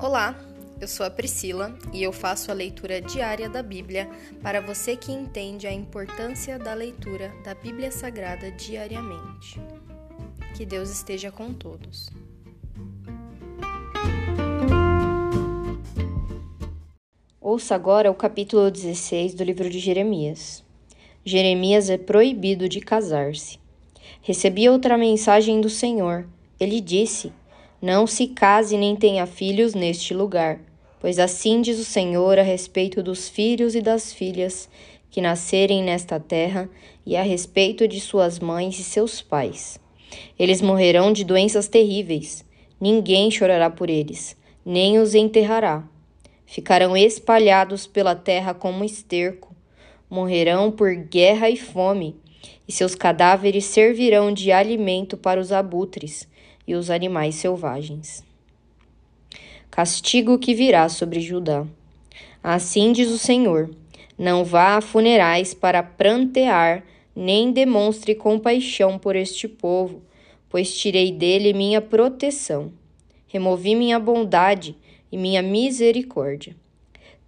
Olá, eu sou a Priscila e eu faço a leitura diária da Bíblia para você que entende a importância da leitura da Bíblia Sagrada diariamente. Que Deus esteja com todos. Ouça agora o capítulo 16 do livro de Jeremias. Jeremias é proibido de casar-se. Recebi outra mensagem do Senhor. Ele disse: Não se case nem tenha filhos neste lugar, pois assim diz o Senhor a respeito dos filhos e das filhas que nascerem nesta terra e a respeito de suas mães e seus pais. Eles morrerão de doenças terríveis. Ninguém chorará por eles, nem os enterrará Ficarão espalhados pela terra como esterco, morrerão por guerra e fome, e seus cadáveres servirão de alimento para os abutres e os animais selvagens. Castigo que virá sobre Judá. Assim diz o Senhor: Não vá a funerais para prantear, nem demonstre compaixão por este povo, pois tirei dele minha proteção. Removi minha bondade e minha misericórdia.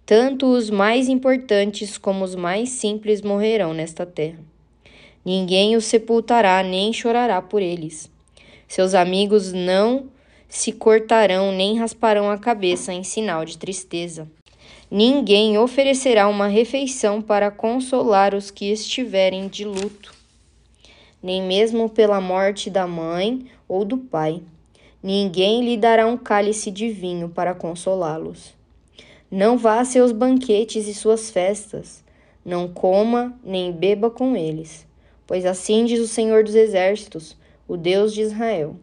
Tanto os mais importantes como os mais simples morrerão nesta terra. Ninguém os sepultará nem chorará por eles. Seus amigos não se cortarão nem rasparão a cabeça em sinal de tristeza. Ninguém oferecerá uma refeição para consolar os que estiverem de luto, nem mesmo pela morte da mãe ou do pai. Ninguém lhe dará um cálice de vinho para consolá-los. Não vá a seus banquetes e suas festas, não coma nem beba com eles, pois assim diz o Senhor dos Exércitos, o Deus de Israel.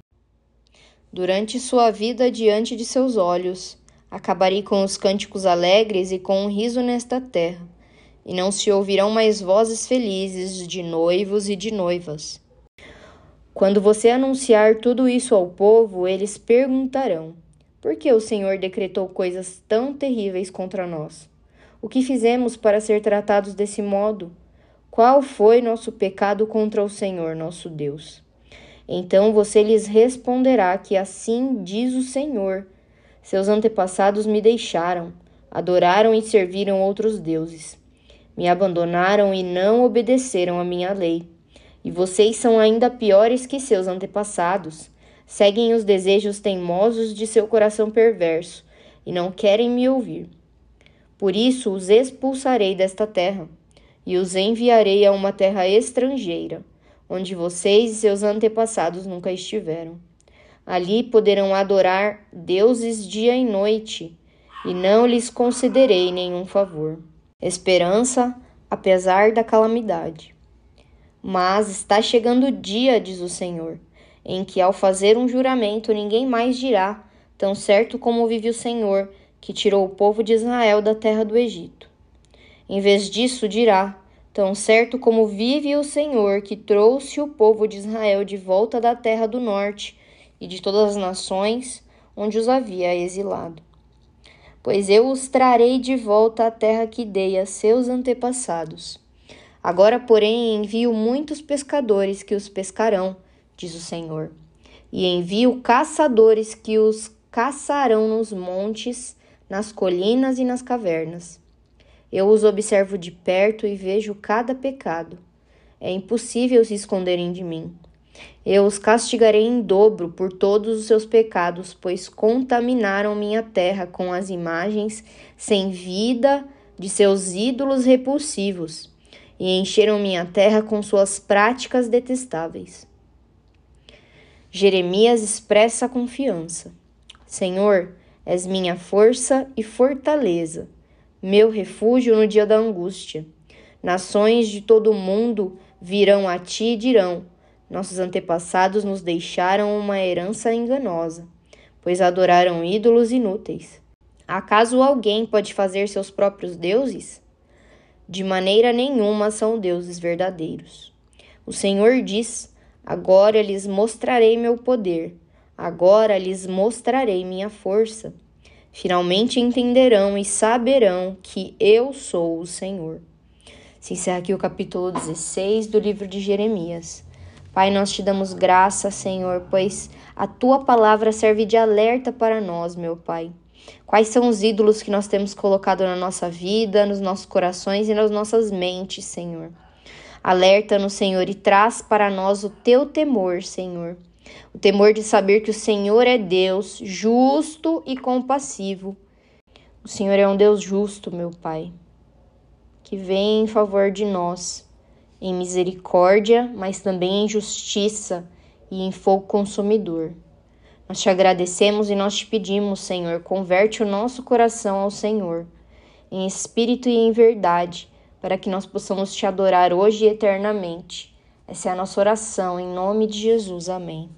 Durante sua vida diante de seus olhos, acabarei com os cânticos alegres e com um riso nesta terra, e não se ouvirão mais vozes felizes de noivos e de noivas quando você anunciar tudo isso ao povo, eles perguntarão: Por que o Senhor decretou coisas tão terríveis contra nós? O que fizemos para ser tratados desse modo? Qual foi nosso pecado contra o Senhor, nosso Deus? Então você lhes responderá que assim diz o Senhor: Seus antepassados me deixaram, adoraram e serviram outros deuses. Me abandonaram e não obedeceram a minha lei. E vocês são ainda piores que seus antepassados. Seguem os desejos teimosos de seu coração perverso e não querem me ouvir. Por isso os expulsarei desta terra e os enviarei a uma terra estrangeira, onde vocês e seus antepassados nunca estiveram. Ali poderão adorar deuses dia e noite, e não lhes concederei nenhum favor. Esperança, apesar da calamidade. Mas está chegando o dia, diz o Senhor, em que ao fazer um juramento ninguém mais dirá, tão certo como vive o Senhor, que tirou o povo de Israel da terra do Egito. Em vez disso, dirá: Tão certo como vive o Senhor, que trouxe o povo de Israel de volta da terra do norte e de todas as nações onde os havia exilado. Pois eu os trarei de volta à terra que dei a seus antepassados Agora, porém, envio muitos pescadores que os pescarão, diz o Senhor, e envio caçadores que os caçarão nos montes, nas colinas e nas cavernas. Eu os observo de perto e vejo cada pecado. É impossível se esconderem de mim. Eu os castigarei em dobro por todos os seus pecados, pois contaminaram minha terra com as imagens sem vida de seus ídolos repulsivos e encheram minha terra com suas práticas detestáveis. Jeremias expressa confiança. Senhor, és minha força e fortaleza, meu refúgio no dia da angústia. Nações de todo o mundo virão a ti e dirão: Nossos antepassados nos deixaram uma herança enganosa, pois adoraram ídolos inúteis. Acaso alguém pode fazer seus próprios deuses? De maneira nenhuma são deuses verdadeiros. O Senhor diz: Agora lhes mostrarei meu poder, agora lhes mostrarei minha força. Finalmente entenderão e saberão que eu sou o Senhor. Se encerra aqui o capítulo 16 do livro de Jeremias. Pai, nós te damos graça, Senhor, pois a tua palavra serve de alerta para nós, meu Pai. Quais são os ídolos que nós temos colocado na nossa vida, nos nossos corações e nas nossas mentes, Senhor? Alerta-nos, Senhor, e traz para nós o teu temor, Senhor. O temor de saber que o Senhor é Deus, justo e compassivo. O Senhor é um Deus justo, meu Pai, que vem em favor de nós, em misericórdia, mas também em justiça e em fogo consumidor. Nós te agradecemos e nós te pedimos, Senhor, converte o nosso coração ao Senhor, em espírito e em verdade, para que nós possamos te adorar hoje e eternamente. Essa é a nossa oração, em nome de Jesus. Amém.